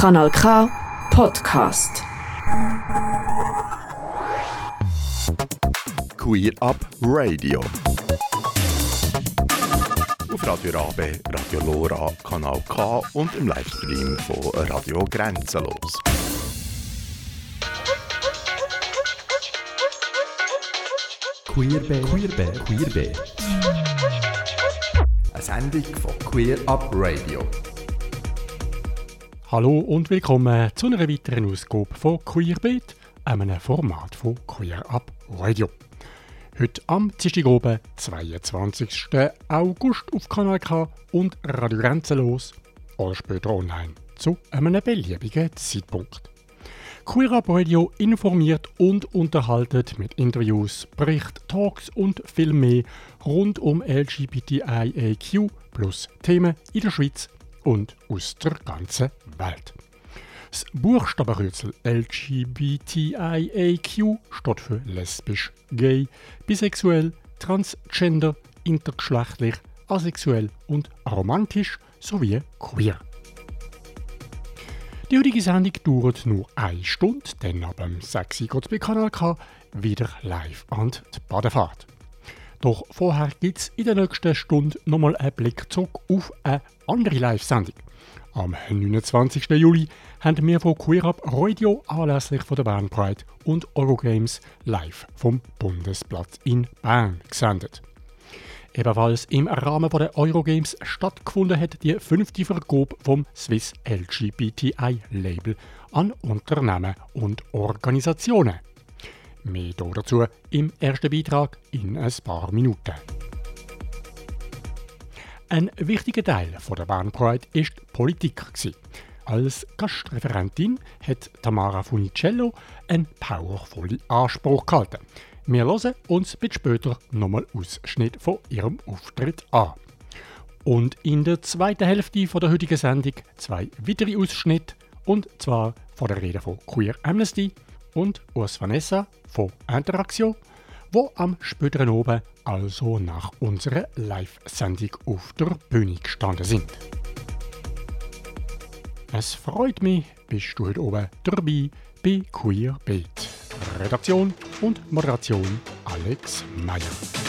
Kanal K Podcast. Queer Up Radio. Auf Radio Rabe, Radio Lora, Kanal K und im Livestream von Radio Grenzenlos. Queerbe, Queerbe, Queerbe. Eine Sendung von Queer Up Radio. Hallo und willkommen zu einer weiteren Ausgabe von Queerbeat, einem Format von Queer Up Radio. Heute am Dienstag oben, 22. August auf Kanal K und Radio Grenzenlos oder später online zu einem beliebigen Zeitpunkt. Queer Up Radio informiert und unterhaltet mit Interviews, Bericht, Talks und viel mehr rund um LGBTIAQ plus Themen in der Schweiz und aus der ganzen Welt. Das Buchstabenkürzel LGBTIAQ steht für lesbisch, gay, bisexuell, transgender, intergeschlechtlich, asexuell und romantisch sowie queer. Die heutige Sendung dauert nur eine Stunde, dann ab dem 6 Uhr geht bei Kanal K wieder live an die Badefahrt. Doch vorher gibt es in der nächsten Stunde nochmal einen Blick zurück auf eine andere Live-Sendung. Am 29. Juli haben wir von Queer Up Radio anlässlich von der Bern Pride und Eurogames live vom Bundesplatz in Bern gesendet. Ebenfalls im Rahmen der Eurogames stattgefunden hat die fünfte Vergabe vom Swiss LGBTI Label an Unternehmen und Organisationen. Mehr dazu im ersten Beitrag in ein paar Minuten. Ein wichtiger Teil der Bern Pride war die Politik. Als Gastreferentin hat Tamara Funicello einen powervollen Anspruch gehalten. Wir hören uns ein später nochmal Ausschnitt von ihrem Auftritt an. Und in der zweiten Hälfte der heutigen Sendung zwei weitere Ausschnitte, und zwar von der Rede von Queer Amnesty und Urs Vanessa von Interaktion, wo am späteren oben also nach unserer Live-Sendung auf der Bühne gestanden sind. Es freut mich, bist du heute oben dabei bei Queer Beat. Redaktion und Moderation Alex Meyer.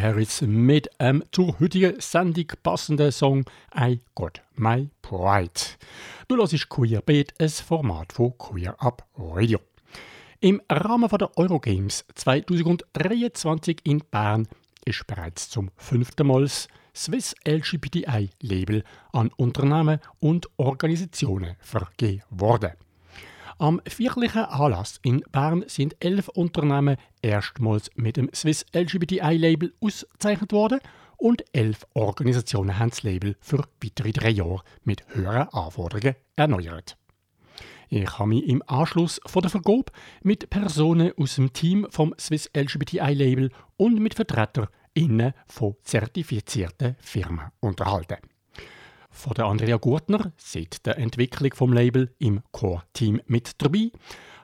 Harris mit einem zur heutigen Sendung passenden Song I Got My Pride. Du hörst Queerbeat, ein Format von Queer Up Radio. Im Rahmen der Eurogames 2023 in Bern ist bereits zum fünften Mal das Swiss LGBTI-Label an Unternehmen und Organisationen vergeben worden. Am vierlichen Anlass in Bern sind elf Unternehmen erstmals mit dem Swiss LGBTI-Label ausgezeichnet worden und elf Organisationen haben das Label für weitere drei Jahre mit höheren Anforderungen erneuert. Ich habe mich im Anschluss von der Vergabe mit Personen aus dem Team vom Swiss LGBTI Label und mit Vertretern innen von zertifizierten Firmen unterhalten. Von der Andrea Gurtner, seit der Entwicklung vom Label im Core-Team mit dabei,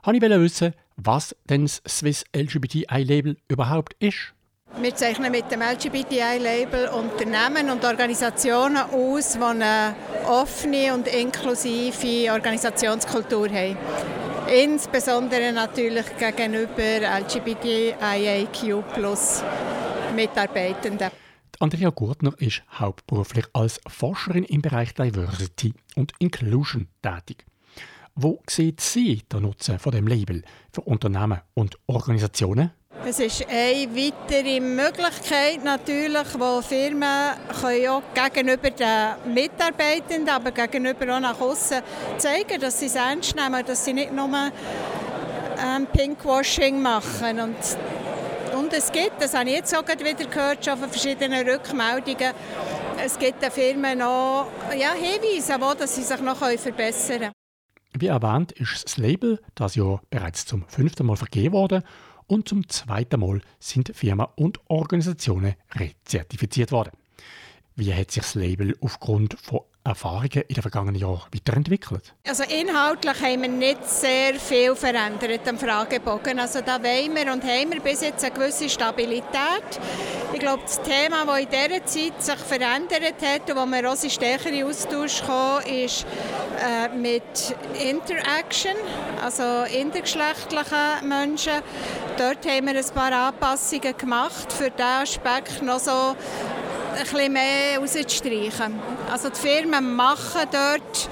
wollte ich wissen, was denn das Swiss LGBTI Label überhaupt ist. Wir zeichnen mit dem LGBTI-Label Unternehmen und Organisationen aus, die eine offene und inklusive Organisationskultur haben. Insbesondere natürlich gegenüber LGBTIAQ Mitarbeitenden. Andrea Gurtner ist hauptberuflich als Forscherin im Bereich Diversity und Inclusion tätig. Wo sieht sie den Nutzen von dem Label für Unternehmen und Organisationen? Es ist eine weitere Möglichkeit natürlich, wo Firmen können auch gegenüber den Mitarbeitenden, aber gegenüber auch nach außen zeigen, dass sie es ernst nehmen, dass sie nicht nur ähm, Pinkwashing machen. Und, und es gibt, das habe ich jetzt auch wieder gehört, schon von verschiedenen Rückmeldungen, es gibt den Firmen auch ja, Hinweise, wo dass sie sich noch verbessern können. Wie erwähnt ist das Label das Jahr bereits zum fünften Mal vergeben worden und zum zweiten Mal sind Firmen und Organisationen rezertifiziert worden. Wie hat sich das Label aufgrund von Erfahrungen in den vergangenen Jahren weiterentwickelt? Also inhaltlich haben wir nicht sehr viel verändert am Fragebogen. Also da wollen wir und haben wir bis jetzt eine gewisse Stabilität. Ich glaube, das Thema, das in dieser Zeit sich verändert hat und wo wir auch in stärkeren Austausch kommen, ist äh, mit Interaction, also intergeschlechtlichen Menschen. Dort haben wir ein paar Anpassungen gemacht, für diesen Aspekt noch so ein bisschen mehr rauszustreichen. Also die Firmen machen dort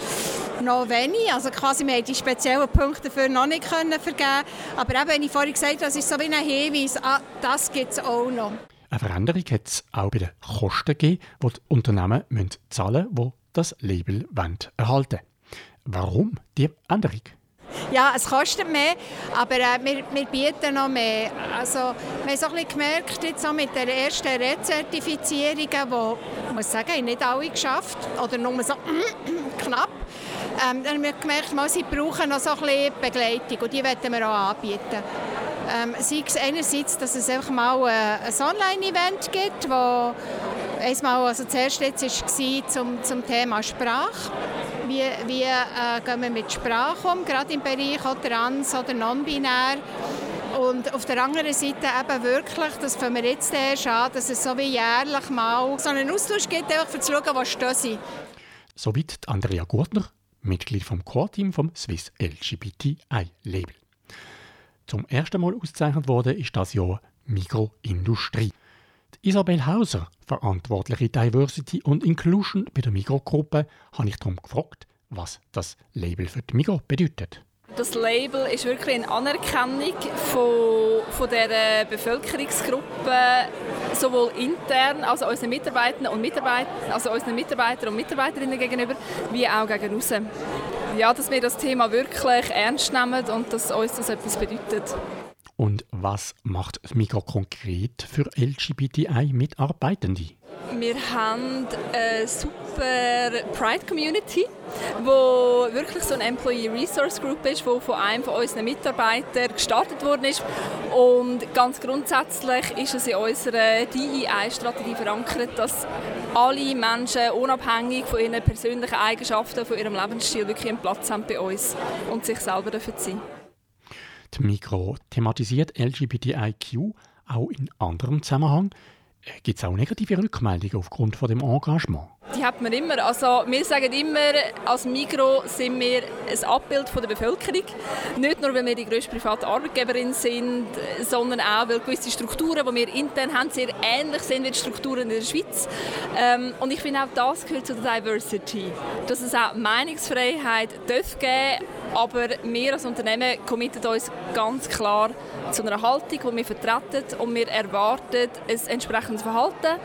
noch wenig, also quasi wir haben die speziellen Punkte dafür noch nicht können vergeben aber eben, wie ich vorhin gesagt habe, das ist so wie ein Hinweis, ah, das gibt es auch noch. Eine Veränderung hat es auch bei den Kosten gegeben, die die Unternehmen müssen zahlen müssen, die das Label erhalten wollen. Warum die Änderung? Ja, es kostet mehr, aber äh, wir, wir, bieten noch mehr. Also, wir haben so ein gemerkt, jetzt auch mit der ersten Rezertifizierung, die, muss sagen, nicht alle geschafft oder nur so knapp. Ähm, dann haben wir gemerkt, mal, sie brauchen noch so ein bisschen Begleitung und die wollen wir auch anbieten. Ähm, sei es einerseits, dass es einfach mal äh, ein Online-Event gibt, wo einmal, also zuerst jetzt war zum, zum Thema Sprache wie, wie äh, gehen wir mit Sprache um, gerade im Bereich trans oder non-binär. Und auf der anderen Seite eben wirklich, das fangen wir jetzt erst an, dass es so wie jährlich mal so einen Austausch gibt, einfach für zu schauen, was stehen sie. Soweit Andrea Gurtner, Mitglied vom Core-Team vom Swiss LGBTI-Label. Zum ersten Mal ausgezeichnet wurde ist das Jahr Mikroindustrie. Isabel Hauser, verantwortliche Diversity und Inclusion bei der Migro-Gruppe, habe ich darum gefragt, was das Label für die Migro bedeutet. Das Label ist wirklich eine Anerkennung von, von dieser Bevölkerungsgruppe, sowohl intern, also unseren Mitarbeitern und Mitarbeitern, also unseren Mitarbeitern und Mitarbeiterinnen gegenüber, wie auch gegen außen. Ja, dass wir das Thema wirklich ernst nehmen und dass uns das etwas bedeutet. Und was macht das Migro konkret für LGBTI-Mitarbeitende? Wir haben eine super Pride-Community, wo wirklich so eine Employee Resource Group ist, die von einem von unseren Mitarbeitern gestartet worden ist. Und ganz grundsätzlich ist es in unserer DEI-Strategie verankert, dass alle Menschen unabhängig von ihren persönlichen Eigenschaften, von ihrem Lebensstil wirklich einen Platz haben bei uns und sich selber dafür sein. Die Mikro thematisiert LGBTIQ auch in anderem Zusammenhang. Gibt es auch negative Rückmeldungen aufgrund von dem Engagement? Die hat man immer. Also wir sagen immer, als Migro sind wir ein Abbild von der Bevölkerung. Nicht nur, weil wir die grösste private Arbeitgeberin sind, sondern auch, weil gewisse Strukturen, die wir intern haben, sehr ähnlich sind wie die Strukturen in der Schweiz. Ähm, und ich finde auch, das gehört zu der Diversity. Dass es auch Meinungsfreiheit darf geben aber wir als Unternehmen committen uns ganz klar zu einer Haltung, die wir vertreten und wir erwarten ein entsprechendes Verhalten,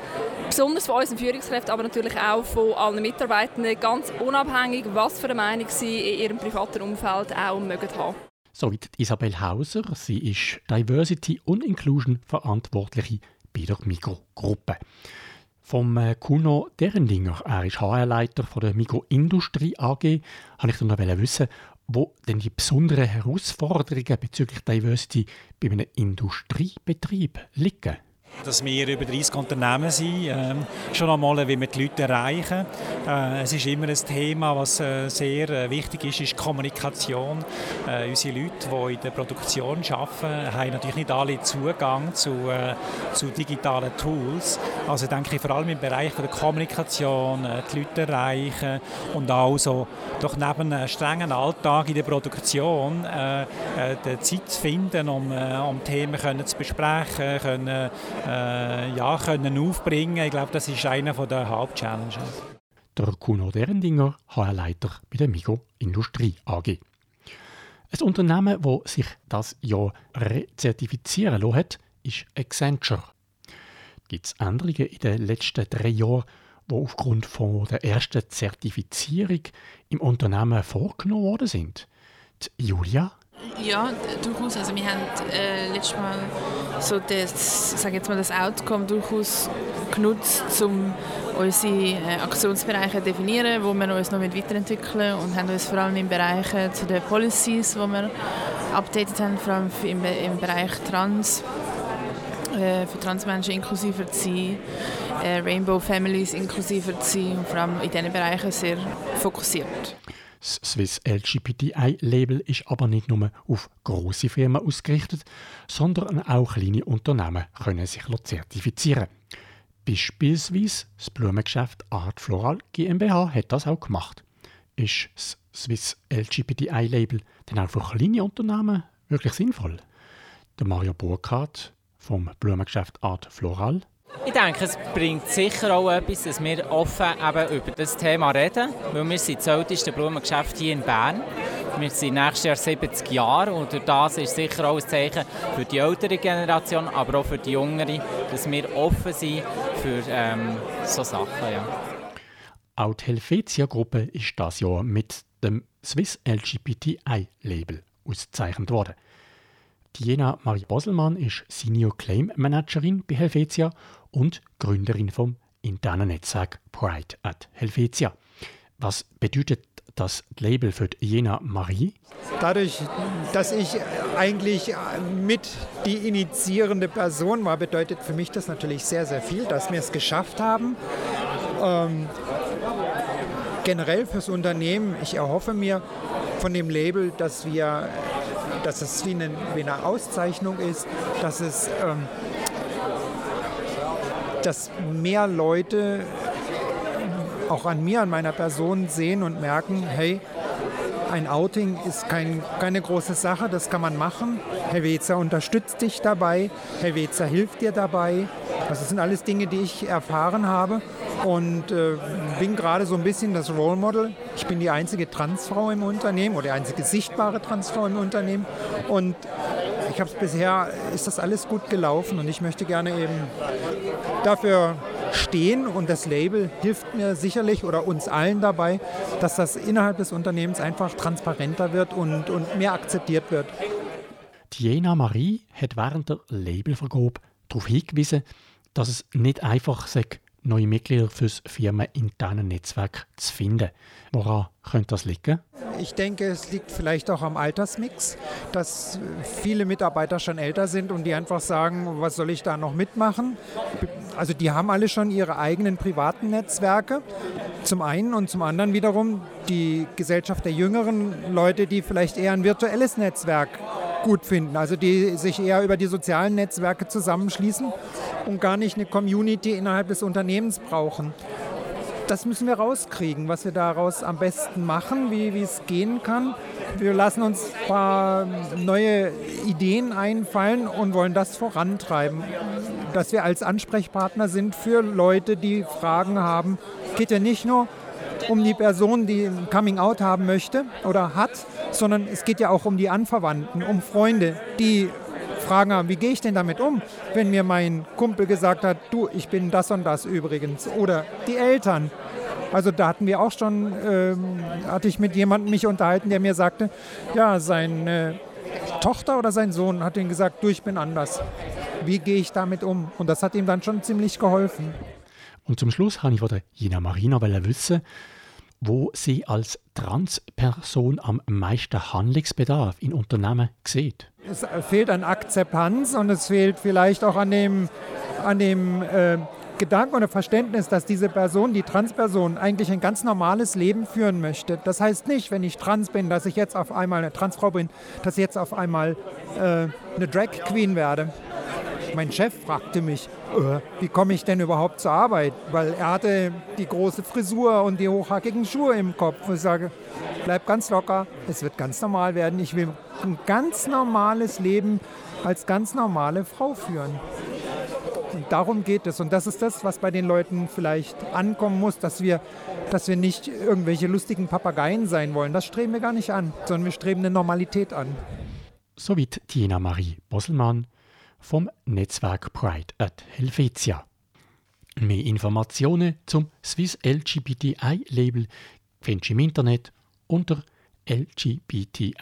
besonders von unseren Führungskräften, aber natürlich auch von allen Mitarbeitenden, ganz unabhängig, was für eine Meinung sie in ihrem privaten Umfeld auch mögen haben. Soweit Isabel Hauser. Sie ist Diversity und Inclusion Verantwortliche bei der Mikrogruppe. Vom äh, Kuno Derendinger, er ist HR-Leiter der Migro Industrie AG, wollte ich noch wissen, wo denn die besonderen Herausforderungen bezüglich Diversity bei einem Industriebetrieb liegen dass wir über 30 Unternehmen sind. Ähm, schon einmal, wie wir die Leute erreichen. Äh, es ist immer ein Thema, was äh, sehr äh, wichtig ist, ist Kommunikation. Äh, unsere Leute, die in der Produktion arbeiten, haben natürlich nicht alle Zugang zu, äh, zu digitalen Tools. Also denke ich vor allem im Bereich der Kommunikation, äh, die Leute erreichen und auch so doch neben einem strengen Alltag in der Produktion die Zeit zu finden, um, um Themen können zu besprechen, können, äh, ja, können aufbringen Ich glaube, das ist einer der Hauptchallenges. Der Kuno Derendinger, HR-Leiter bei der Migo Industrie AG. Ein Unternehmen, das sich das Jahr rezertifizieren lassen hat, ist Accenture. Gibt es Änderungen in den letzten drei Jahren, die aufgrund von der ersten Zertifizierung im Unternehmen vorgenommen worden sind? Die Julia ja, durchaus. Also wir haben äh, letztes Mal so das, sag jetzt mal das Outcome durchaus genutzt, um unsere äh, Aktionsbereiche zu definieren, wo wir uns noch weiterentwickeln und haben uns vor allem im Bereich zu den Policies, wo wir updated haben, vor allem im, im Bereich Trans, äh, für Transmenschen inklusiver zu sein, äh, Rainbow Families inklusiver zu sein und vor allem in diesen Bereichen sehr fokussiert. Das Swiss LGBTI-Label ist aber nicht nur auf große Firmen ausgerichtet, sondern auch kleine Unternehmen können sich zertifizieren. Beispielsweise das Blumengeschäft Art Floral GmbH hat das auch gemacht. Ist das Swiss LGBTI-Label denn auch für kleine Unternehmen wirklich sinnvoll? Der Mario Burkhardt vom Blumengeschäft Art Floral ich denke, es bringt sicher auch etwas, dass wir offen eben über das Thema reden, weil wir sind das älteste Blumengeschäft hier in Bern. Wir sind nächstes Jahr 70 Jahre und das ist sicher auch ein Zeichen für die ältere Generation, aber auch für die jüngere, dass wir offen sind für ähm, so Sachen. Ja. Auch die Helvetia-Gruppe ist das Jahr mit dem Swiss LGBTI-Label ausgezeichnet worden. Diana Marie Boselmann ist Senior Claim Managerin bei Helvetia und Gründerin vom internen Netzwerk Pride at Helvetia. Was bedeutet das Label für Jena Marie? Dadurch, dass ich eigentlich mit die initiierende Person war, bedeutet für mich das natürlich sehr, sehr viel, dass wir es geschafft haben. Ähm, generell fürs Unternehmen, ich erhoffe mir von dem Label, dass wir dass es wie eine, wie eine Auszeichnung ist, dass es ähm, dass mehr Leute auch an mir, an meiner Person sehen und merken, hey, ein Outing ist kein, keine große Sache, das kann man machen. Helvetia unterstützt dich dabei, Helvetia hilft dir dabei. Das sind alles Dinge, die ich erfahren habe und äh, bin gerade so ein bisschen das Role Model. Ich bin die einzige Transfrau im Unternehmen oder die einzige sichtbare Transfrau im Unternehmen und ich habe es bisher, ist das alles gut gelaufen und ich möchte gerne eben dafür stehen und das Label hilft mir sicherlich oder uns allen dabei, dass das innerhalb des Unternehmens einfach transparenter wird und, und mehr akzeptiert wird. Diana Marie hat während der Labelvergabe darauf hingewiesen, dass es nicht einfach sei, neue Mitglieder fürs firmeninterne Netzwerk zu finden. Woran könnte das liegen? Ich denke, es liegt vielleicht auch am Altersmix, dass viele Mitarbeiter schon älter sind und die einfach sagen, was soll ich da noch mitmachen? Also die haben alle schon ihre eigenen privaten Netzwerke. Zum einen und zum anderen wiederum die Gesellschaft der jüngeren Leute, die vielleicht eher ein virtuelles Netzwerk gut finden. Also die sich eher über die sozialen Netzwerke zusammenschließen und gar nicht eine Community innerhalb des Unternehmens brauchen. Das müssen wir rauskriegen, was wir daraus am besten machen, wie, es gehen kann. Wir lassen uns ein paar neue Ideen einfallen und wollen das vorantreiben. Dass wir als Ansprechpartner sind für Leute, die Fragen haben. Geht ja nicht nur um die Person, die ein Coming-out haben möchte oder hat, sondern es geht ja auch um die Anverwandten, um Freunde, die Fragen haben, wie gehe ich denn damit um, wenn mir mein Kumpel gesagt hat, du, ich bin das und das übrigens. Oder die Eltern. Also da hatten wir auch schon, ähm, hatte ich mit jemandem mich unterhalten, der mir sagte, ja, seine Tochter oder sein Sohn hat ihm gesagt, du, ich bin anders. Wie gehe ich damit um? Und das hat ihm dann schon ziemlich geholfen. Und zum Schluss habe ich von der Jina Marina wissen, wo sie als Transperson am meisten Handlungsbedarf in Unternehmen sieht. Es fehlt an Akzeptanz und es fehlt vielleicht auch an dem, an dem äh, Gedanken oder Verständnis, dass diese Person, die Transperson, eigentlich ein ganz normales Leben führen möchte. Das heißt nicht, wenn ich trans bin, dass ich jetzt auf einmal eine Transfrau bin, dass ich jetzt auf einmal äh, eine Drag Queen werde. Mein Chef fragte mich, äh, wie komme ich denn überhaupt zur Arbeit? Weil er hatte die große Frisur und die hochhackigen Schuhe im Kopf. Und ich sage, bleib ganz locker, es wird ganz normal werden. Ich will ein ganz normales Leben als ganz normale Frau führen. Und darum geht es. Und das ist das, was bei den Leuten vielleicht ankommen muss, dass wir, dass wir nicht irgendwelche lustigen Papageien sein wollen. Das streben wir gar nicht an, sondern wir streben eine Normalität an. Soweit Tina Marie Bosselmann vom Netzwerk Pride at Helvetia. Mehr Informationen zum Swiss LGBTI-Label findest du im Internet unter lgbti-label.ch.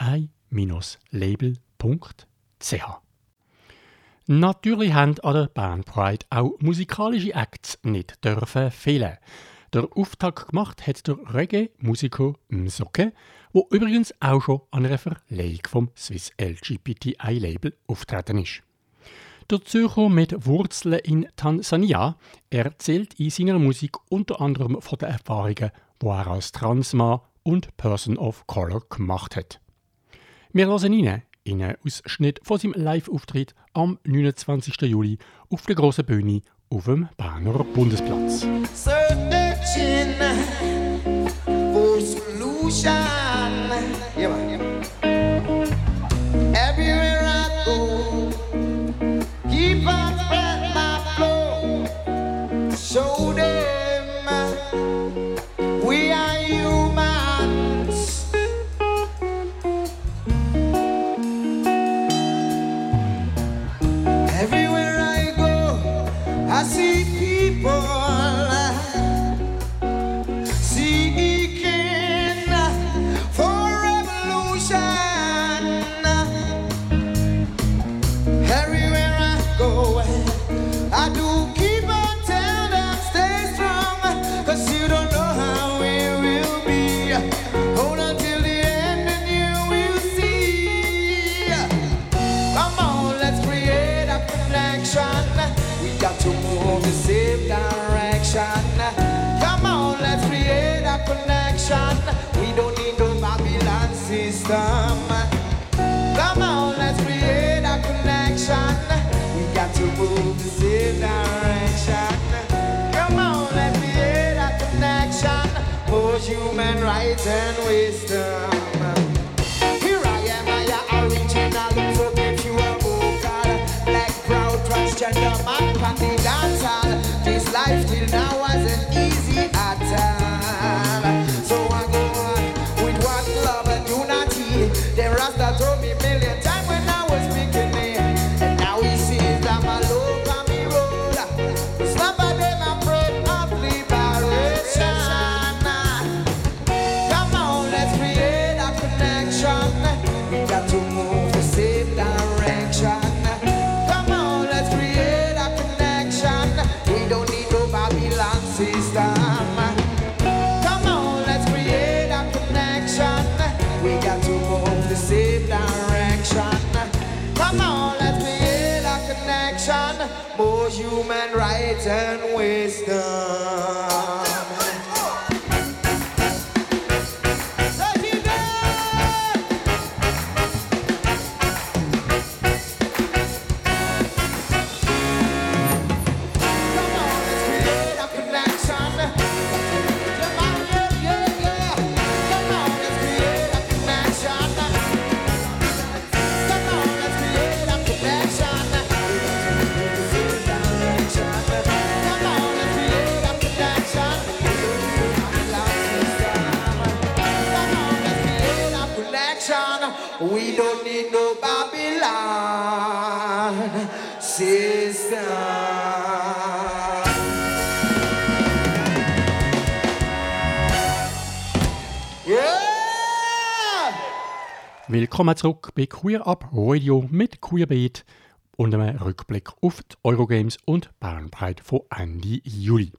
Natürlich haben an der Band Pride auch musikalische Acts nicht dürfen fehlen. Der Auftakt gemacht hat der Reggae-Musiker Msoke, wo übrigens auch schon an einer Verleihung vom Swiss LGBTI-Label auftreten ist. Der Zürcher mit Wurzeln in Tansania erzählt in seiner Musik unter anderem von den Erfahrungen, die er als Transmann und Person of Color gemacht hat. Wir hören rein in einen Ausschnitt von seinem Live-Auftritt am 29. Juli auf der grossen Bühne auf dem Berner Bundesplatz. Searching for solution. Yeah, eterno esse. Willkommen zurück bei Queer Up Radio mit Queerbeat und einem Rückblick auf die Eurogames und Bärenbreit von Ende Juli.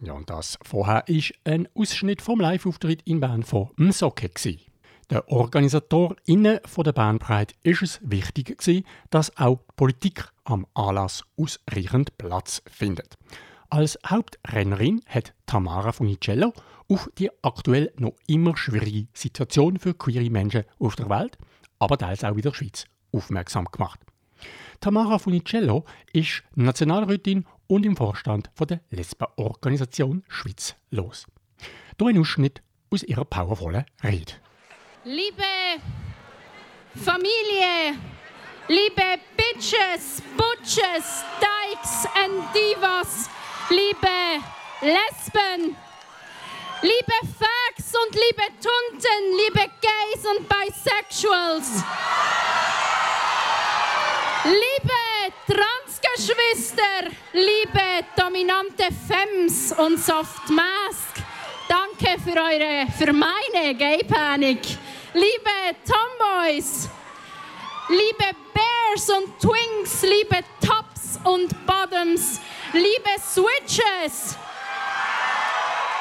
Ja, und das vorher ist ein Ausschnitt vom Live-Auftritt in Bern von Msoke. gsi. Den OrganisatorInnen der Bandbreite ist es wichtig, dass auch die Politik am Anlass ausreichend Platz findet. Als Hauptrennerin hat Tamara Funicello auf die aktuell noch immer schwierige Situation für queere Menschen auf der Welt, aber teils auch in der Schweiz, aufmerksam gemacht. Tamara Funicello ist Nationalrätin und im Vorstand der Lesbenorganisation Schweiz los. Hier ein Ausschnitt aus ihrer powervollen Rede. Liebe Familie, liebe Bitches, Butches, Dykes and Divas, liebe Lesben, liebe Fags und liebe Tunten, liebe Gays und Bisexuals, liebe Transgeschwister, liebe dominante Femmes und Soft Mask, danke für eure, für meine Gay Panic. Liebe Tomboys, liebe Bears und Twinks, liebe Tops und Bottoms, liebe Switches,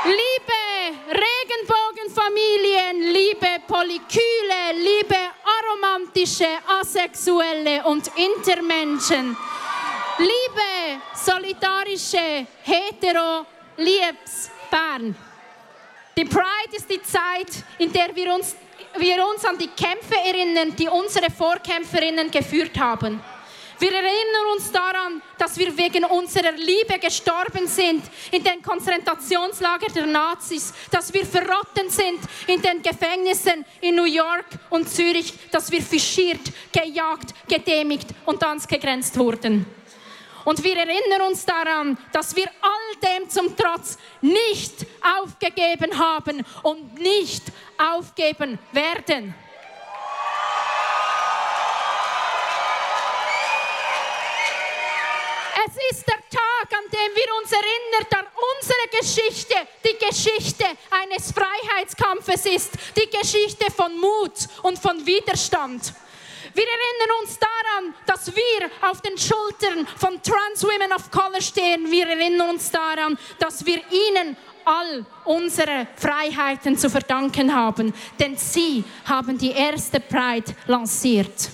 liebe Regenbogenfamilien, liebe Polykyle, liebe aromantische, asexuelle und Intermenschen, liebe solidarische, hetero, liebs Bern. Die Pride ist die Zeit, in der wir uns, wir uns an die Kämpfe erinnern, die unsere Vorkämpferinnen geführt haben. Wir erinnern uns daran, dass wir wegen unserer Liebe gestorben sind in den Konzentrationslagern der Nazis, dass wir verrotten sind in den Gefängnissen in New York und Zürich, dass wir fischiert, gejagt, gedemigt und ausgegrenzt wurden. Und wir erinnern uns daran, dass wir all dem zum Trotz nicht aufgegeben haben und nicht aufgeben werden. Es ist der Tag, an dem wir uns erinnern, dass unsere Geschichte die Geschichte eines Freiheitskampfes ist, die Geschichte von Mut und von Widerstand. Wir erinnern uns daran, dass wir auf den Schultern von Trans Women of Color stehen. Wir erinnern uns daran, dass wir ihnen all unsere Freiheiten zu verdanken haben, denn sie haben die erste Pride lanciert.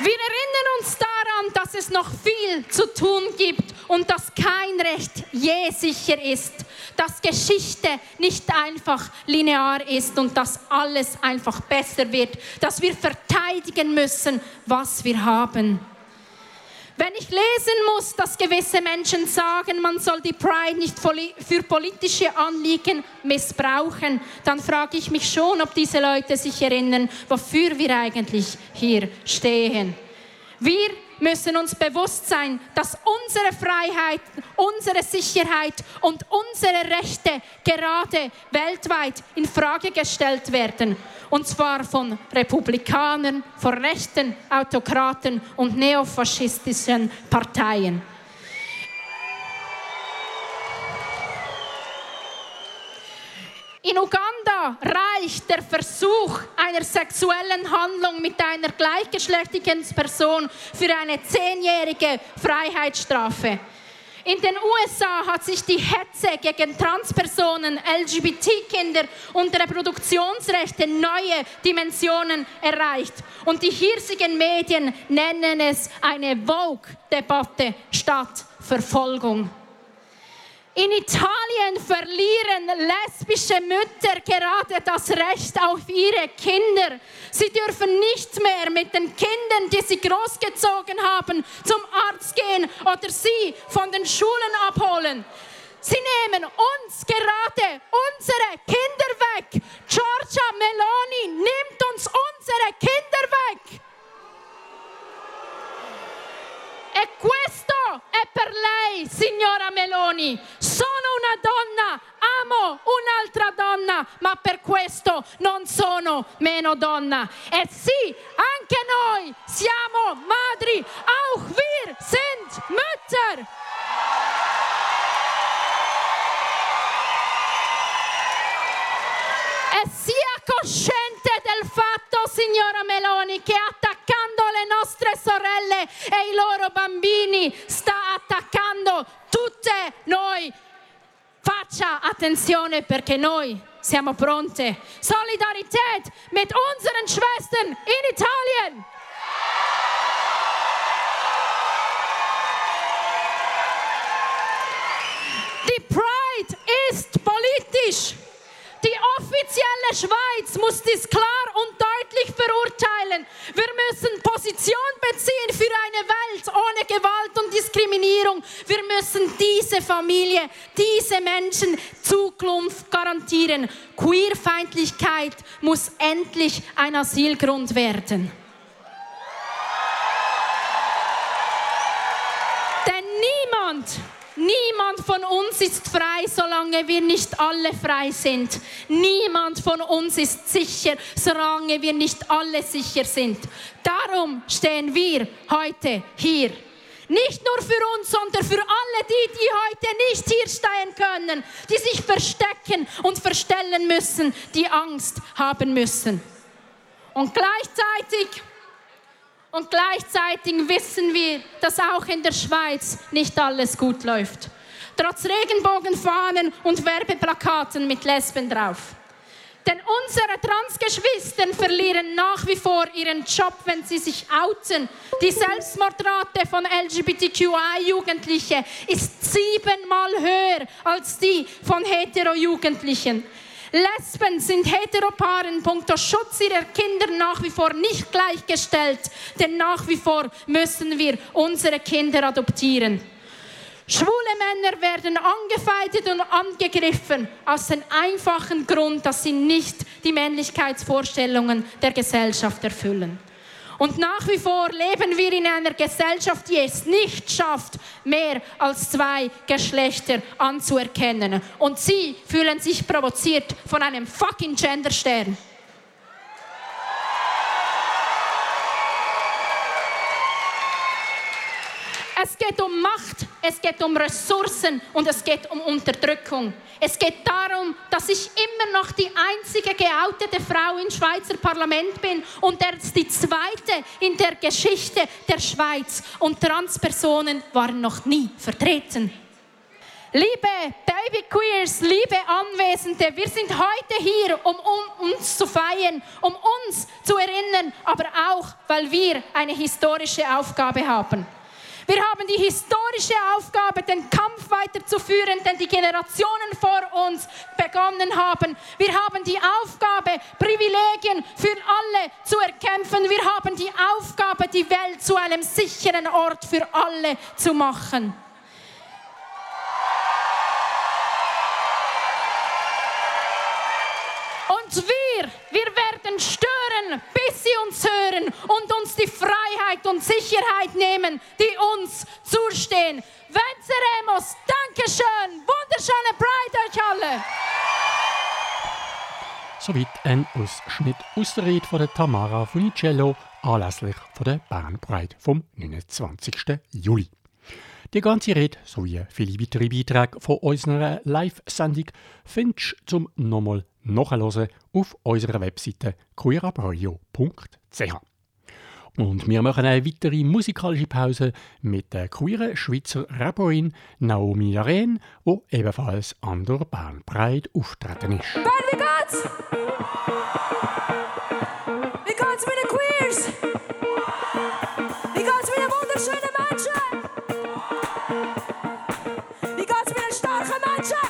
Wir erinnern uns daran, dass es noch viel zu tun gibt und dass kein Recht je sicher ist, dass Geschichte nicht einfach linear ist und dass alles einfach besser wird, dass wir verteidigen müssen, was wir haben. Wenn ich lesen muss, dass gewisse Menschen sagen, man soll die Pride nicht für politische Anliegen missbrauchen, dann frage ich mich schon, ob diese Leute sich erinnern, wofür wir eigentlich hier stehen. Wir müssen uns bewusst sein, dass unsere Freiheit, unsere Sicherheit und unsere Rechte gerade weltweit in Frage gestellt werden. Und zwar von Republikanern, von rechten Autokraten und neofaschistischen Parteien. In Uganda reicht der Versuch einer sexuellen Handlung mit einer gleichgeschlechtlichen Person für eine zehnjährige Freiheitsstrafe. In den USA hat sich die Hetze gegen Transpersonen, LGBT-Kinder und Reproduktionsrechte neue Dimensionen erreicht. Und die hiesigen Medien nennen es eine Vogue-Debatte statt Verfolgung. In Italien verlieren lesbische Mütter gerade das Recht auf ihre Kinder. Sie dürfen nicht mehr mit den Kindern, die sie großgezogen haben, zum Arzt gehen oder sie von den Schulen abholen. Sie nehmen uns gerade unsere Kinder weg. Giorgia Meloni nimmt uns unsere Kinder weg. E questo è per lei, signora Meloni. Sono una donna amo un'altra donna, ma per questo non sono meno donna. E sì, anche noi siamo madri, auch wir sind Mütter. E sia cosciente del fatto, signora Meloni, che attaccando le nostre sorelle e i loro bambini sta attaccando tutte noi. Faccia attenzione perché noi siamo pronte. Solidarität mit unseren Schwestern in Italien. Die Pride ist politisch. Die offizielle Schweiz muss dies klar und deutlich verurteilen. Wir müssen Position beziehen für eine Welt ohne Gewalt und Diskriminierung. Wir müssen diese Familie, diese Menschen Zukunft garantieren. Queerfeindlichkeit muss endlich ein Asylgrund werden. Denn niemand, niemand von uns ist frei, solange wir nicht alle frei sind. Niemand von uns ist sicher, solange wir nicht alle sicher sind. Darum stehen wir heute hier. Nicht nur für uns, sondern für alle die, die heute nicht hier stehen können, die sich verstecken und verstellen müssen, die Angst haben müssen. Und gleichzeitig und gleichzeitig wissen wir, dass auch in der Schweiz nicht alles gut läuft. Trotz Regenbogenfahnen und Werbeplakaten mit Lesben drauf. Denn unsere Transgeschwistern verlieren nach wie vor ihren Job, wenn sie sich outen. Die Selbstmordrate von LGBTQI-Jugendlichen ist siebenmal höher als die von Hetero-Jugendlichen. Lesben sind Heteropaaren punkto Schutz ihrer Kinder nach wie vor nicht gleichgestellt, denn nach wie vor müssen wir unsere Kinder adoptieren. Schwule Männer werden angefeindet und angegriffen aus dem einfachen Grund, dass sie nicht die Männlichkeitsvorstellungen der Gesellschaft erfüllen. Und nach wie vor leben wir in einer Gesellschaft, die es nicht schafft, mehr als zwei Geschlechter anzuerkennen. Und sie fühlen sich provoziert von einem fucking Genderstern. Es geht um Macht, es geht um Ressourcen und es geht um Unterdrückung. Es geht darum, dass ich immer noch die einzige geoutete Frau im Schweizer Parlament bin und erst die zweite in der Geschichte der Schweiz. Und Transpersonen waren noch nie vertreten. Liebe Baby Queers, liebe Anwesende, wir sind heute hier, um uns zu feiern, um uns zu erinnern, aber auch, weil wir eine historische Aufgabe haben. Wir haben die historische Aufgabe, den Kampf weiterzuführen, den die Generationen vor uns begonnen haben. Wir haben die Aufgabe, Privilegien für alle zu erkämpfen. Wir haben die Aufgabe, die Welt zu einem sicheren Ort für alle zu machen. Und wir, wir werden stören, bis sie uns hören und uns die Freiheit und Sicherheit nehmen, die uns zustehen. Venceremos! Dankeschön! Wunderschöne Pride euch alle! Soweit ein Ausschnitt aus der Rede von Tamara Funicello anlässlich von der Bern Pride vom 29. Juli. Die ganze Rede sowie viele weitere Beiträge von unserer Live-Sendung findest du zum nochmal nachhören auf unserer Webseite queerabradio.ch. Und wir machen eine weitere musikalische Pause mit der queeren Schweizer Rapperin Naomi Jaren, die ebenfalls an der Pride auftreten ist. Bern, wie geht's? Wie geht's mit den Queers? Wie geht's mit den wunderschönen Menschen? Wie geht's mit den starken Menschen?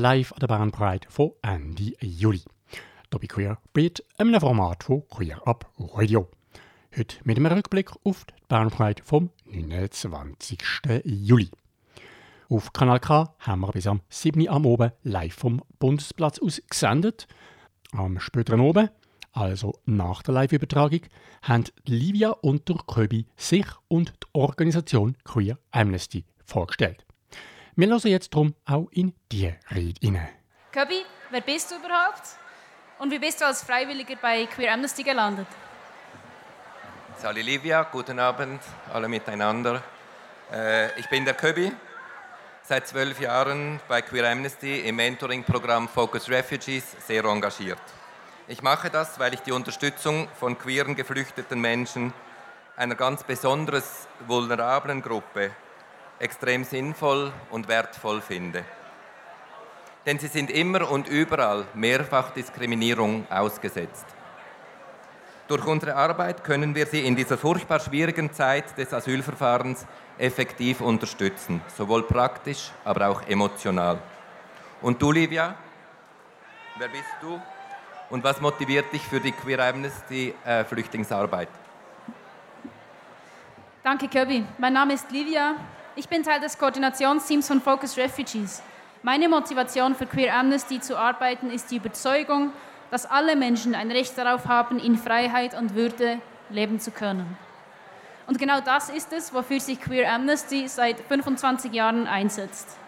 Live an der Bern Pride von Ende Juli. Bei Queer Beat, einem Format von Queer Up Radio. Heute mit einem Rückblick auf die Bern Pride vom 29. Juli. Auf Kanal K haben wir bis am 7. Uhr am Oben live vom Bundesplatz aus gesendet. Am späteren Oben, also nach der Live-Übertragung, haben Livia und der Köbi sich und die Organisation Queer Amnesty vorgestellt. Wir hören jetzt drum auch in die Rede rein. Köbi, wer bist du überhaupt? Und wie bist du als Freiwilliger bei Queer Amnesty gelandet? Sali Livia, guten Abend alle miteinander. Äh, ich bin der Köbi, seit zwölf Jahren bei Queer Amnesty im Mentoring-Programm Focus Refugees sehr engagiert. Ich mache das, weil ich die Unterstützung von queeren geflüchteten Menschen, einer ganz besonders vulnerablen Gruppe, extrem sinnvoll und wertvoll finde. Denn sie sind immer und überall mehrfach Diskriminierung ausgesetzt. Durch unsere Arbeit können wir sie in dieser furchtbar schwierigen Zeit des Asylverfahrens effektiv unterstützen, sowohl praktisch, aber auch emotional. Und du, Livia, wer bist du und was motiviert dich für die Queer Amnesty äh, Flüchtlingsarbeit? Danke, Köbi. Mein Name ist Livia. Ich bin Teil des Koordinationsteams von Focus Refugees. Meine Motivation für Queer Amnesty zu arbeiten ist die Überzeugung, dass alle Menschen ein Recht darauf haben, in Freiheit und Würde leben zu können. Und genau das ist es, wofür sich Queer Amnesty seit 25 Jahren einsetzt.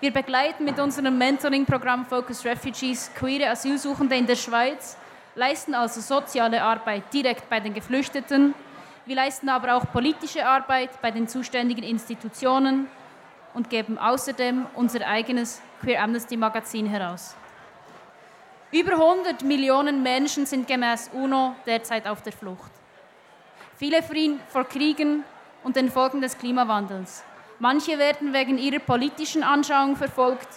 Wir begleiten mit unserem Mentoring-Programm Focus Refugees queere Asylsuchende in der Schweiz, leisten also soziale Arbeit direkt bei den Geflüchteten. Wir leisten aber auch politische Arbeit bei den zuständigen Institutionen und geben außerdem unser eigenes Queer Amnesty Magazin heraus. Über 100 Millionen Menschen sind gemäß UNO derzeit auf der Flucht. Viele fliehen vor Kriegen und den Folgen des Klimawandels. Manche werden wegen ihrer politischen Anschauung verfolgt,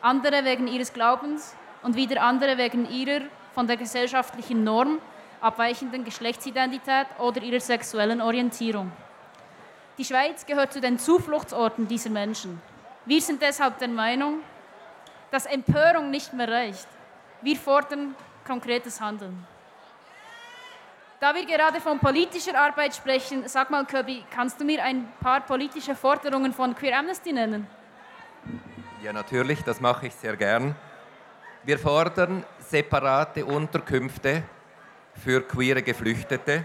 andere wegen ihres Glaubens und wieder andere wegen ihrer von der gesellschaftlichen Norm abweichenden Geschlechtsidentität oder ihrer sexuellen Orientierung. Die Schweiz gehört zu den Zufluchtsorten dieser Menschen. Wir sind deshalb der Meinung, dass Empörung nicht mehr reicht. Wir fordern konkretes Handeln. Da wir gerade von politischer Arbeit sprechen, sag mal, Köbi, kannst du mir ein paar politische Forderungen von Queer Amnesty nennen? Ja, natürlich, das mache ich sehr gern. Wir fordern separate Unterkünfte für queere Geflüchtete.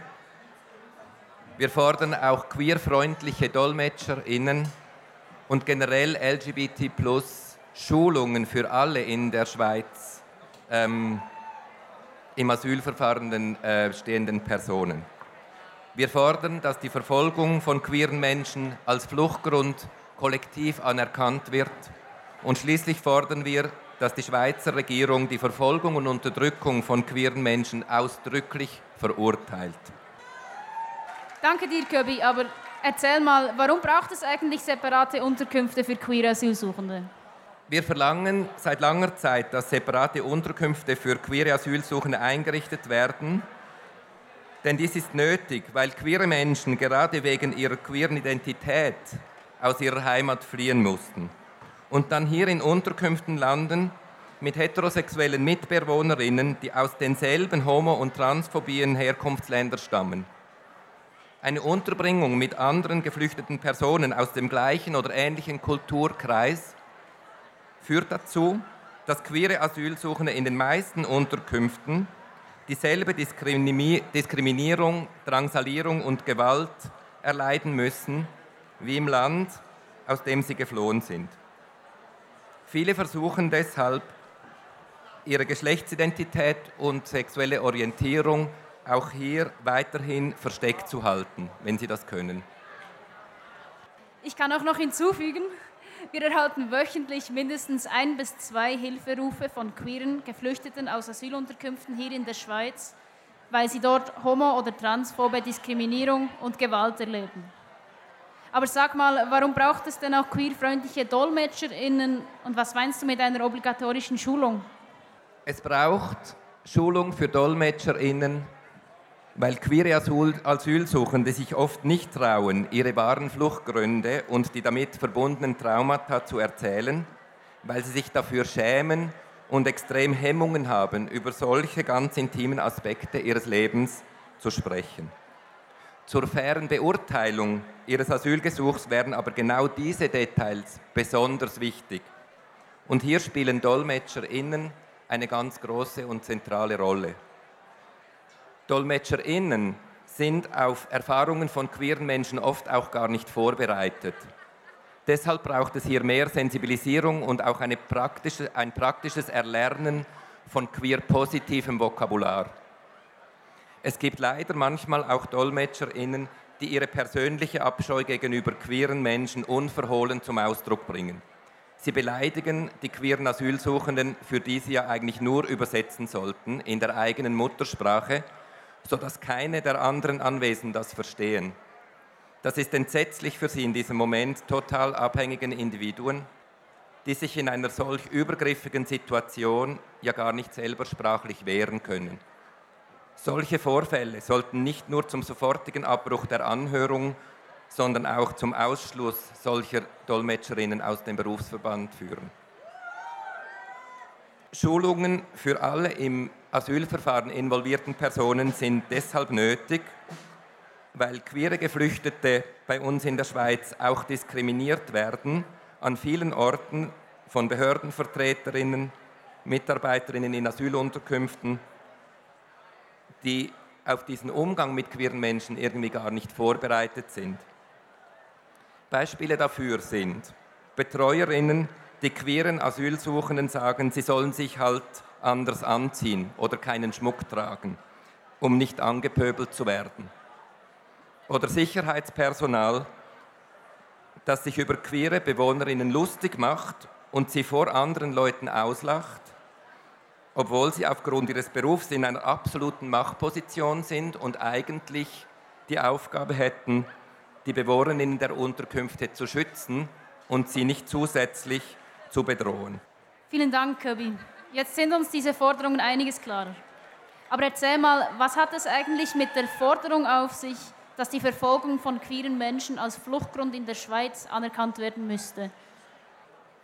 Wir fordern auch queerfreundliche DolmetscherInnen und generell LGBT plus Schulungen für alle in der Schweiz ähm, im Asylverfahren äh, stehenden Personen. Wir fordern, dass die Verfolgung von queeren Menschen als Fluchtgrund kollektiv anerkannt wird. Und schließlich fordern wir, dass die Schweizer Regierung die Verfolgung und Unterdrückung von queeren Menschen ausdrücklich verurteilt. Danke dir, Köbi, aber erzähl mal, warum braucht es eigentlich separate Unterkünfte für queere Asylsuchende? Wir verlangen seit langer Zeit, dass separate Unterkünfte für queere Asylsuchende eingerichtet werden. Denn dies ist nötig, weil queere Menschen gerade wegen ihrer queeren Identität aus ihrer Heimat fliehen mussten und dann hier in Unterkünften landen mit heterosexuellen Mitbewohnerinnen, die aus denselben homo- und transphobien Herkunftsländern stammen. Eine Unterbringung mit anderen geflüchteten Personen aus dem gleichen oder ähnlichen Kulturkreis führt dazu, dass queere Asylsuchende in den meisten Unterkünften dieselbe Diskrimi Diskriminierung, Drangsalierung und Gewalt erleiden müssen wie im Land, aus dem sie geflohen sind. Viele versuchen deshalb, ihre Geschlechtsidentität und sexuelle Orientierung auch hier weiterhin versteckt zu halten, wenn sie das können. Ich kann auch noch hinzufügen, wir erhalten wöchentlich mindestens ein bis zwei Hilferufe von queeren Geflüchteten aus Asylunterkünften hier in der Schweiz, weil sie dort homo- oder transphobe Diskriminierung und Gewalt erleben. Aber sag mal, warum braucht es denn auch queerfreundliche DolmetscherInnen und was meinst du mit einer obligatorischen Schulung? Es braucht Schulung für DolmetscherInnen, weil queere Asyl Asylsuchende sich oft nicht trauen, ihre wahren Fluchtgründe und die damit verbundenen Traumata zu erzählen, weil sie sich dafür schämen und extrem Hemmungen haben, über solche ganz intimen Aspekte ihres Lebens zu sprechen. Zur fairen Beurteilung ihres Asylgesuchs wären aber genau diese Details besonders wichtig. Und hier spielen DolmetscherInnen eine ganz große und zentrale Rolle. DolmetscherInnen sind auf Erfahrungen von queeren Menschen oft auch gar nicht vorbereitet. Deshalb braucht es hier mehr Sensibilisierung und auch praktische, ein praktisches Erlernen von queer-positivem Vokabular. Es gibt leider manchmal auch DolmetscherInnen, die ihre persönliche Abscheu gegenüber queeren Menschen unverhohlen zum Ausdruck bringen. Sie beleidigen die queeren Asylsuchenden, für die sie ja eigentlich nur übersetzen sollten, in der eigenen Muttersprache, sodass keine der anderen Anwesenden das verstehen. Das ist entsetzlich für sie in diesem Moment total abhängigen Individuen, die sich in einer solch übergriffigen Situation ja gar nicht selber sprachlich wehren können. Solche Vorfälle sollten nicht nur zum sofortigen Abbruch der Anhörung, sondern auch zum Ausschluss solcher Dolmetscherinnen aus dem Berufsverband führen. Schulungen für alle im Asylverfahren involvierten Personen sind deshalb nötig, weil queere Geflüchtete bei uns in der Schweiz auch diskriminiert werden, an vielen Orten von Behördenvertreterinnen, Mitarbeiterinnen in Asylunterkünften, die auf diesen Umgang mit queeren Menschen irgendwie gar nicht vorbereitet sind. Beispiele dafür sind Betreuerinnen, die queeren Asylsuchenden sagen, sie sollen sich halt anders anziehen oder keinen Schmuck tragen, um nicht angepöbelt zu werden. Oder Sicherheitspersonal, das sich über queere Bewohnerinnen lustig macht und sie vor anderen Leuten auslacht, obwohl sie aufgrund ihres Berufs in einer absoluten Machtposition sind und eigentlich die Aufgabe hätten, die Bewohnerinnen der Unterkünfte zu schützen und sie nicht zusätzlich zu bedrohen. Vielen Dank, Kirby. Jetzt sind uns diese Forderungen einiges klarer. Aber erzähl mal, was hat es eigentlich mit der Forderung auf sich, dass die Verfolgung von queeren Menschen als Fluchtgrund in der Schweiz anerkannt werden müsste?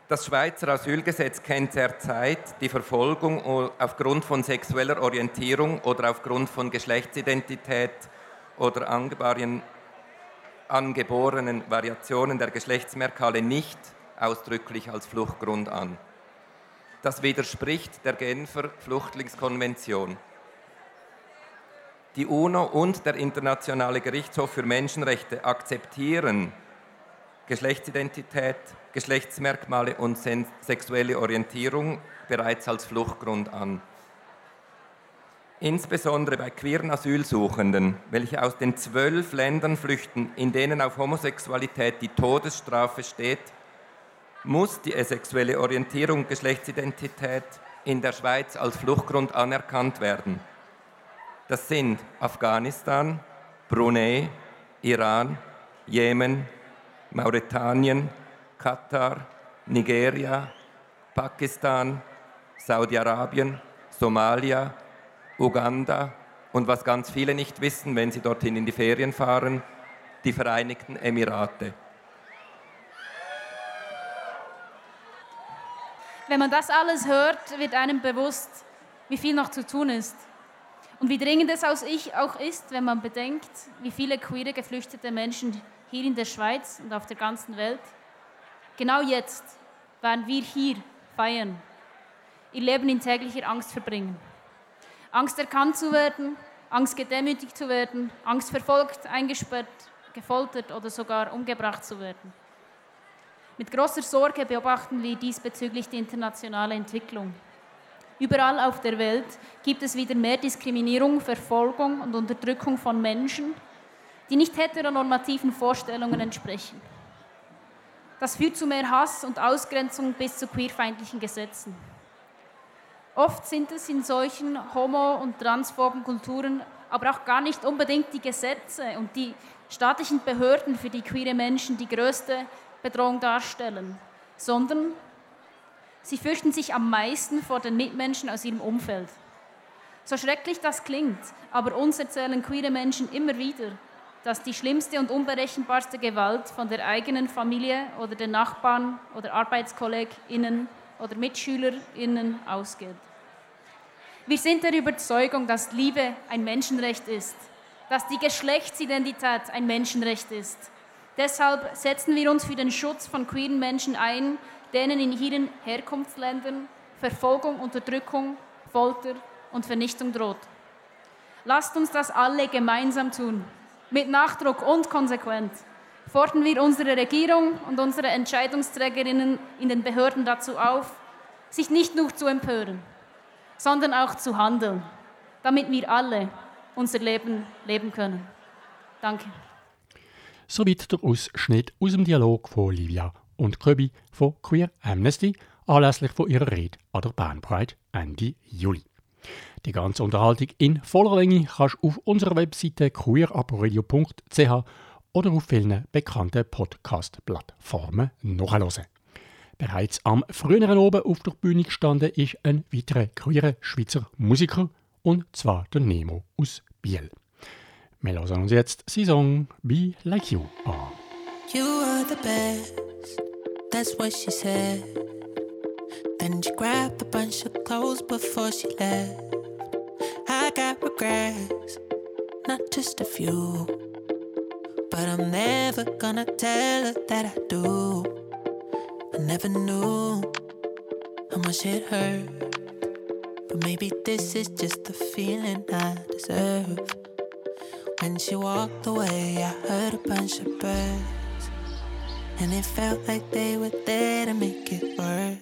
Das Schweizer Asylgesetz kennt derzeit die Verfolgung aufgrund von sexueller Orientierung oder aufgrund von Geschlechtsidentität oder angeborenen, Variationen der Geschlechtsmerkmale nicht ausdrücklich als Fluchtgrund an. Das widerspricht der Genfer Flüchtlingskonvention. Die UNO und der Internationale Gerichtshof für Menschenrechte akzeptieren Geschlechtsidentität, Geschlechtsmerkmale und sexuelle Orientierung bereits als Fluchtgrund an. Insbesondere bei queeren Asylsuchenden, welche aus den zwölf Ländern flüchten, in denen auf Homosexualität die Todesstrafe steht, muss die sexuelle Orientierung Geschlechtsidentität in der Schweiz als Fluchtgrund anerkannt werden. Das sind Afghanistan, Brunei, Iran, Jemen, Mauretanien, Katar, Nigeria, Pakistan, Saudi-Arabien, Somalia, Uganda und was ganz viele nicht wissen, wenn sie dorthin in die Ferien fahren, die Vereinigten Emirate. Wenn man das alles hört, wird einem bewusst, wie viel noch zu tun ist. Und wie dringend es aus ich auch ist, wenn man bedenkt, wie viele queere geflüchtete Menschen hier in der Schweiz und auf der ganzen Welt genau jetzt, während wir hier feiern, ihr Leben in täglicher Angst verbringen. Angst erkannt zu werden, Angst gedemütigt zu werden, Angst verfolgt, eingesperrt, gefoltert oder sogar umgebracht zu werden. Mit großer Sorge beobachten wir diesbezüglich die internationale Entwicklung. Überall auf der Welt gibt es wieder mehr Diskriminierung, Verfolgung und Unterdrückung von Menschen, die nicht heteronormativen Vorstellungen entsprechen. Das führt zu mehr Hass und Ausgrenzung bis zu queerfeindlichen Gesetzen. Oft sind es in solchen homo- und transphoben Kulturen aber auch gar nicht unbedingt die Gesetze und die staatlichen Behörden für die queere Menschen die größte Bedrohung darstellen, sondern sie fürchten sich am meisten vor den Mitmenschen aus ihrem Umfeld. So schrecklich das klingt, aber uns erzählen queere Menschen immer wieder, dass die schlimmste und unberechenbarste Gewalt von der eigenen Familie oder den Nachbarn oder ArbeitskollegInnen oder MitschülerInnen ausgeht. Wir sind der Überzeugung, dass Liebe ein Menschenrecht ist, dass die Geschlechtsidentität ein Menschenrecht ist. Deshalb setzen wir uns für den Schutz von queeren Menschen ein, denen in ihren Herkunftsländern Verfolgung, Unterdrückung, Folter und Vernichtung droht. Lasst uns das alle gemeinsam tun, mit Nachdruck und konsequent. Fordern wir unsere Regierung und unsere Entscheidungsträgerinnen in den Behörden dazu auf, sich nicht nur zu empören, sondern auch zu handeln, damit wir alle unser Leben leben können. Danke. Soweit der Ausschnitt aus dem Dialog von Livia und Köbi von Queer Amnesty anlässlich von ihrer Rede an der Pride Ende Juli. Die ganze Unterhaltung in voller Länge kannst du auf unserer Webseite queerabradio.ch oder auf vielen bekannten Podcast-Plattformen nachhören. Bereits am früheren Oben auf der Bühne gestanden ist ein weiterer queerer Schweizer Musiker, und zwar der Nemo aus Biel. Wir hören uns jetzt seinen Song «Be Like You» an. You are the best, that's what she said. Then she grabbed a bunch of clothes before she left. I got regrets, not just a few. But I'm never gonna tell her that I do. I never knew how much it hurt. But maybe this is just the feeling I deserve. When she walked away, I heard a bunch of birds. And it felt like they were there to make it worse.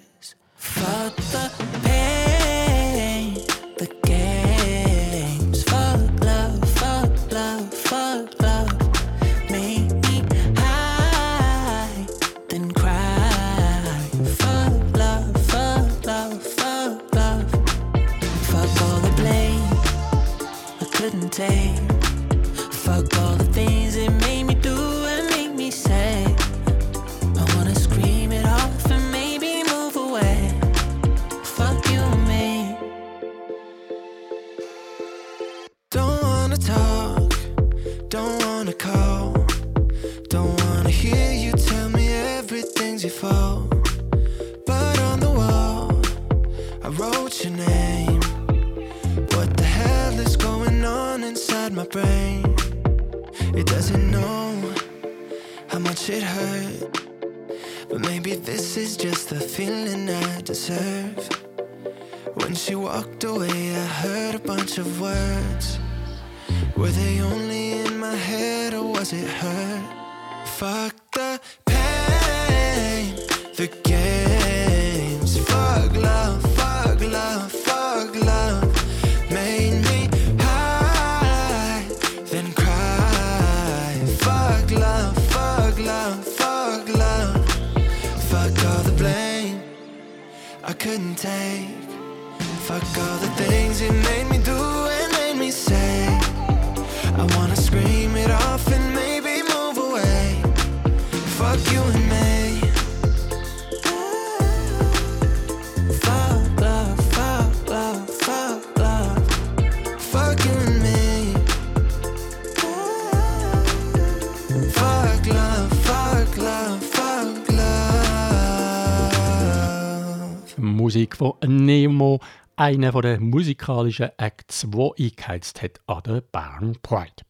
Musik von Nemo, einer der musikalischen Acts, der eingeheizt hat an der Bern Pride.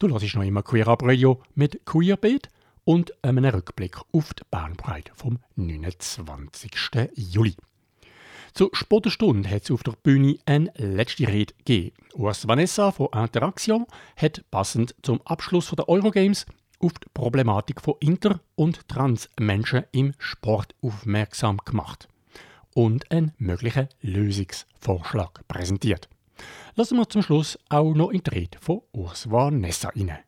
Du hörst noch immer Queer Up Radio mit Queerbeat und einem Rückblick auf die Bern Pride vom 29. Juli. Zur Sportstunde hat es auf der Bühne eine letzte Rede gegeben. Urs Vanessa von Interaction hat passend zum Abschluss der Eurogames auf die Problematik von Inter- und Transmenschen im Sport aufmerksam gemacht und einen möglichen Lösungsvorschlag präsentiert. Lassen wir zum Schluss auch noch in die Rede von Urs Vanessa rein.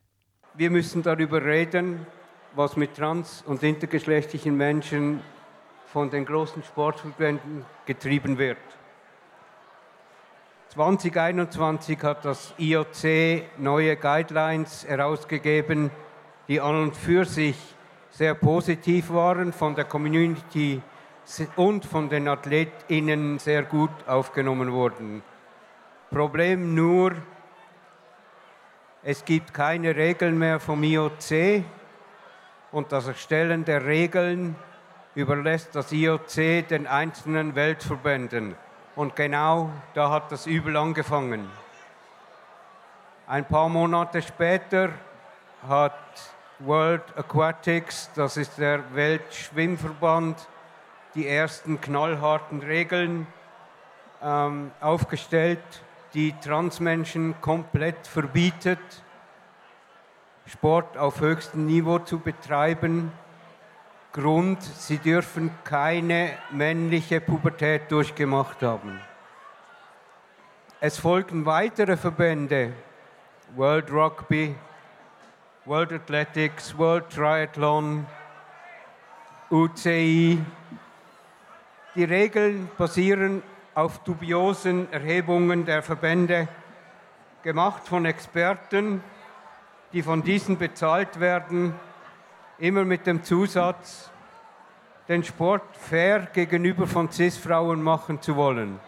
Wir müssen darüber reden, was mit trans- und intergeschlechtlichen Menschen von den großen Sportverbänden getrieben wird. 2021 hat das IOC neue Guidelines herausgegeben, die an und für sich sehr positiv waren, von der Community und von den AthletInnen sehr gut aufgenommen wurden. Problem nur, es gibt keine Regeln mehr vom IOC und das Erstellen der Regeln überlässt das IOC den einzelnen Weltverbänden. Und genau da hat das Übel angefangen. Ein paar Monate später hat World Aquatics, das ist der Weltschwimmverband, die ersten knallharten Regeln ähm, aufgestellt, die Transmenschen komplett verbietet, Sport auf höchstem Niveau zu betreiben. Grund, sie dürfen keine männliche Pubertät durchgemacht haben. Es folgen weitere Verbände, World Rugby, World Athletics, World Triathlon, UCI. Die Regeln basieren auf dubiosen Erhebungen der Verbände, gemacht von Experten, die von diesen bezahlt werden, immer mit dem Zusatz, den Sport fair gegenüber von CIS-Frauen machen zu wollen.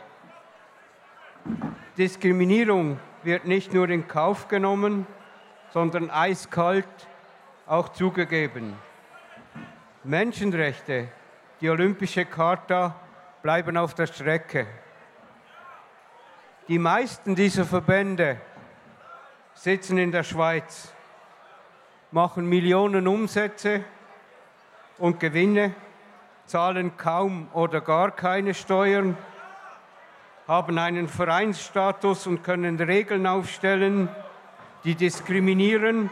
Diskriminierung wird nicht nur in Kauf genommen, sondern eiskalt auch zugegeben. Menschenrechte, die Olympische Charta bleiben auf der Strecke. Die meisten dieser Verbände sitzen in der Schweiz, machen Millionen Umsätze und Gewinne, zahlen kaum oder gar keine Steuern, haben einen Vereinsstatus und können Regeln aufstellen, die diskriminieren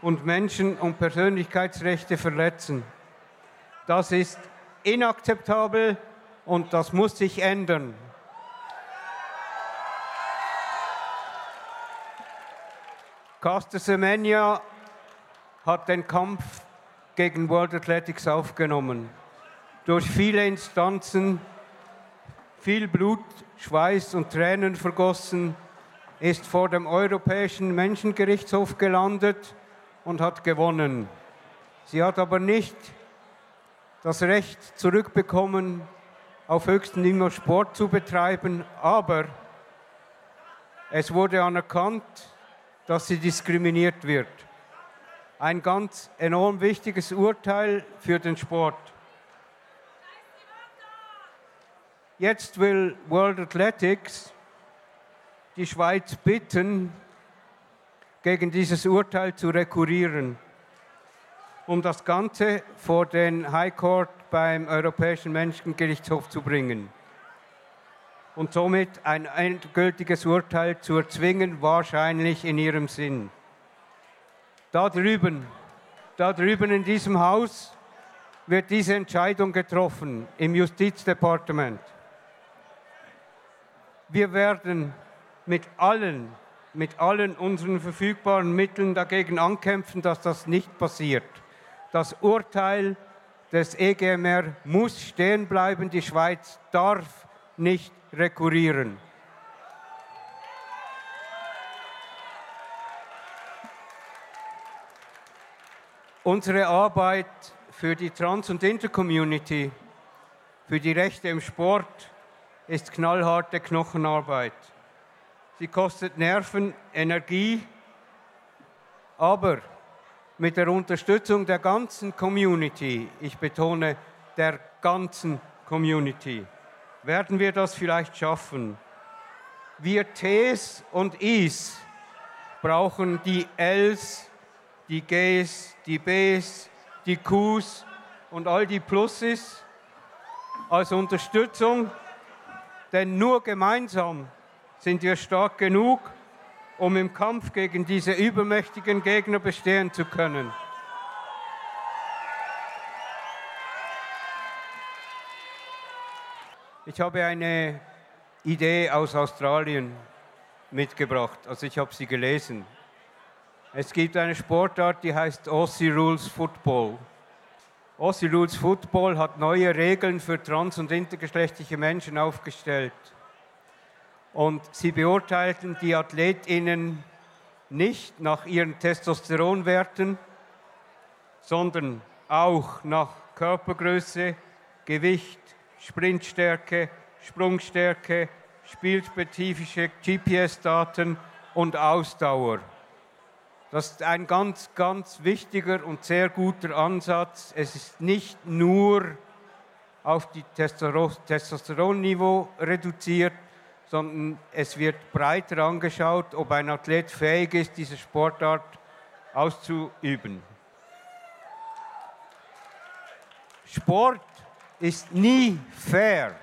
und Menschen- und Persönlichkeitsrechte verletzen. Das ist inakzeptabel und das muss sich ändern. Caster Semenya hat den Kampf gegen World Athletics aufgenommen. Durch viele Instanzen, viel Blut, Schweiß und Tränen vergossen, ist vor dem Europäischen Menschengerichtshof gelandet und hat gewonnen. Sie hat aber nicht das Recht zurückbekommen, auf höchstem Niveau Sport zu betreiben, aber es wurde anerkannt, dass sie diskriminiert wird. Ein ganz enorm wichtiges Urteil für den Sport. Jetzt will World Athletics die Schweiz bitten, gegen dieses Urteil zu rekurrieren, um das Ganze vor den High Court beim Europäischen Menschengerichtshof zu bringen und somit ein endgültiges Urteil zu erzwingen, wahrscheinlich in ihrem Sinn. Da drüben, da drüben in diesem Haus wird diese Entscheidung getroffen im Justizdepartement. Wir werden mit allen, mit allen unseren verfügbaren Mitteln dagegen ankämpfen, dass das nicht passiert. Das Urteil des EGMR muss stehen bleiben. Die Schweiz darf nicht rekurrieren. Unsere Arbeit für die Trans- und Intercommunity, für die Rechte im Sport, ist knallharte Knochenarbeit. Sie kostet Nerven, Energie, aber mit der Unterstützung der ganzen Community, ich betone der ganzen Community, werden wir das vielleicht schaffen. Wir Ts und Is brauchen die Ls, die Gs, die Bs, die Qs und all die Pluses als Unterstützung, denn nur gemeinsam sind wir stark genug, um im Kampf gegen diese übermächtigen Gegner bestehen zu können. Ich habe eine Idee aus Australien mitgebracht, also ich habe sie gelesen. Es gibt eine Sportart, die heißt Aussie Rules Football. Aussie Rules Football hat neue Regeln für trans- und intergeschlechtliche Menschen aufgestellt. Und sie beurteilten die Athletinnen nicht nach ihren Testosteronwerten, sondern auch nach Körpergröße, Gewicht, Sprintstärke, Sprungstärke, spielspezifische GPS-Daten und Ausdauer. Das ist ein ganz, ganz wichtiger und sehr guter Ansatz. Es ist nicht nur auf die Testostero- Testosteronniveau reduziert, sondern es wird breiter angeschaut, ob ein Athlet fähig ist, diese Sportart auszuüben. Sport ist nie fair.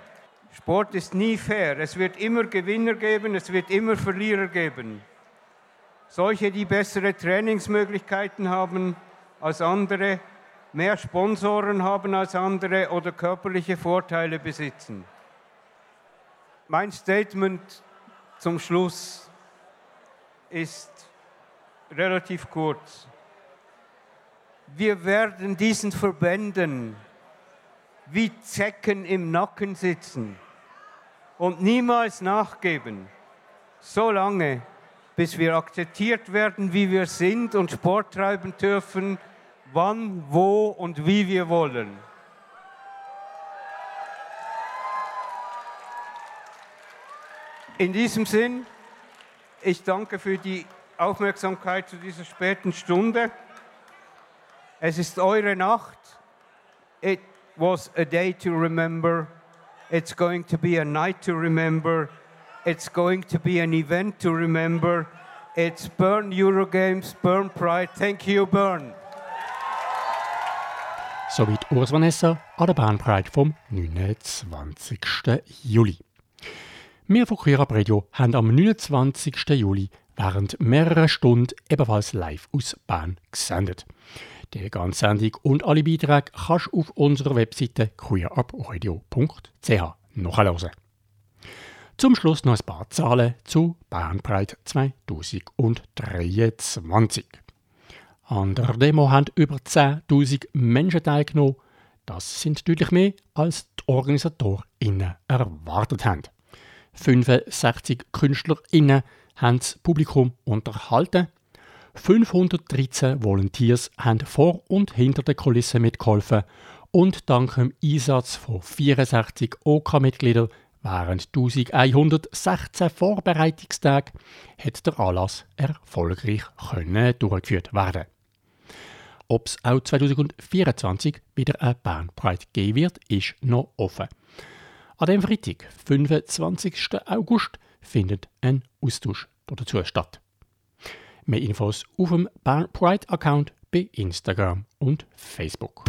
Sport ist nie fair. Es wird immer Gewinner geben, es wird immer Verlierer geben. Solche, die bessere Trainingsmöglichkeiten haben als andere, mehr Sponsoren haben als andere oder körperliche Vorteile besitzen. Mein Statement zum Schluss ist relativ kurz. Wir werden diesen Verbänden wie Zecken im Nacken sitzen und niemals nachgeben, so lange, bis wir akzeptiert werden, wie wir sind und Sport treiben dürfen, wann, wo und wie wir wollen. In diesem Sinn, ich danke für die Aufmerksamkeit zu dieser späten Stunde. Es ist eure Nacht. It was a day to remember. It's going to be a night to remember. It's going to be an event to remember. It's Burn Eurogames, Burn Pride. Thank you, Burn. Soweit Urs Vanessa an der Bahnbreit vom 29. Juli. Wir von Queer Radio haben am 29. Juli während mehrerer Stunden ebenfalls live aus Bern gesendet. Die ganze Sendung und alle Beiträge kannst du auf unserer Webseite queerupradio.ch nachhören. Zum Schluss noch ein paar Zahlen zu Bahnbreit 2023. An der Demo haben über 10.000 Menschen teilgenommen. Das sind deutlich mehr, als die OrganisatorInnen erwartet haben. 65 KünstlerInnen haben das Publikum unterhalten. 513 Volunteers haben vor und hinter den Kulissen mitgeholfen und dank dem Einsatz von 64 OK-Mitgliedern während 1116 Vorbereitungstagen hat der Anlass erfolgreich können durchgeführt werden. ob es auch 2024 wieder Bern Pride geben wird, ist noch offen. An dem Freitag, 25. August, findet ein Austausch dazu statt. Mehr Infos auf dem Bern Pride Account bei Instagram und Facebook.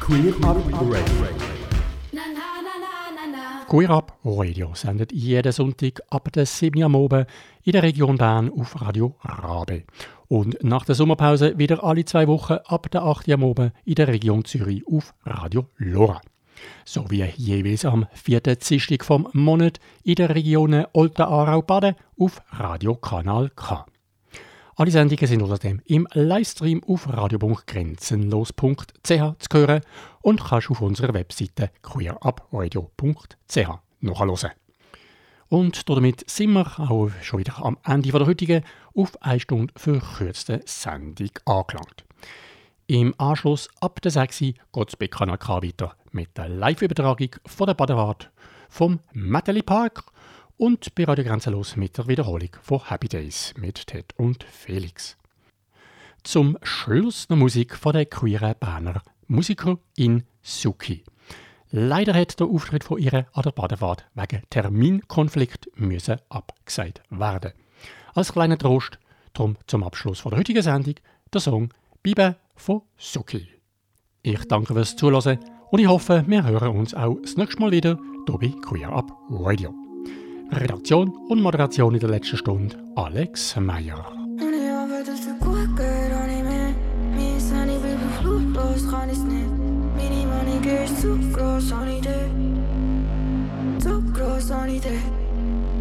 Queer Up Radio. Queer Up Radio sendet jeden Sonntag ab der 7 Uhr am Abend in der Region Bern auf Radio Rabe. Und nach der Sommerpause wieder alle zwei Wochen ab der 8 Uhr am Abend in der Region Zürich auf Radio Lora. Sowie jeweils am vierten Dienstag vom Monat in der Region Olten, Aarau, Baden auf Radio Kanal K. Alle Sendungen sind außerdem im Livestream auf radio.grenzenlos.ch zu hören und kannst auf unserer Webseite queerupradio.ch nachhören. Und damit sind wir auch schon wieder am Ende der heutigen auf eine Stunde verkürzten Sendung angelangt. Im Anschluss ab der 6 Uhr geht es bei Kanal K weiter mit der Live-Übertragung von der Badewart vom Meteli Park und bei Radio Grenzenlos mit der Wiederholung von Happy Days mit Ted und Felix. Zum Schluss noch Musik von der queeren Berner Musikerin Suki. Leider hat der Auftritt von ihr an der Badefahrt wegen Terminkonflikt müssen abgesagt werden. Als kleiner Trost, drum zum Abschluss von der heutigen Sendung, der Song Bibe von Suki. Ich danke fürs Zuhören und ich hoffe, wir hören uns auch das nächste Mal wieder hier Queer Up Radio. Redaktion und Moderation in der letzten Stunde Alex Meyer.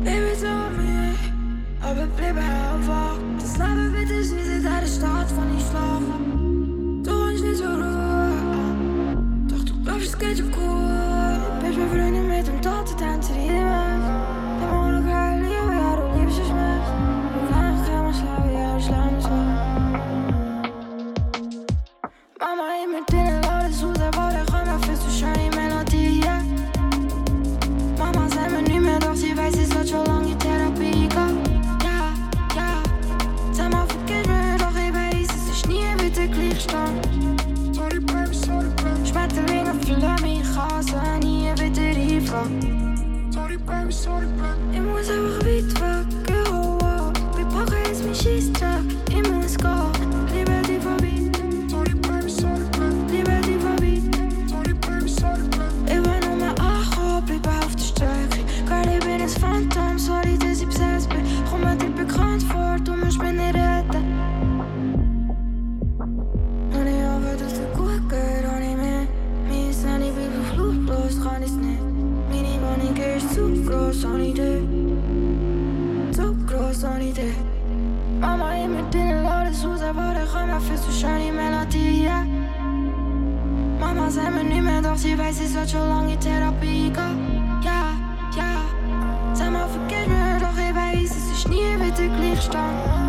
Baby, so mir, aber bleib einfach. Das Leben wird es wie in der Stadt, wenn ich schlafe, Mama, ich mit denen wieder reinfallen. Sorry, baby, sorry, baby. Ich muss einfach weit weg, oh, oh. Wir packen jetzt mein Scheissdreck, ich muss gehen. Für so schöne Melodie, ja. Mama sagt mir nicht mehr, doch sie weiß, es wird schon lange Therapie gehen. Ja, ja. Sag mal, vergiss mir, doch ich weiß, es ist nie wieder gleich stand.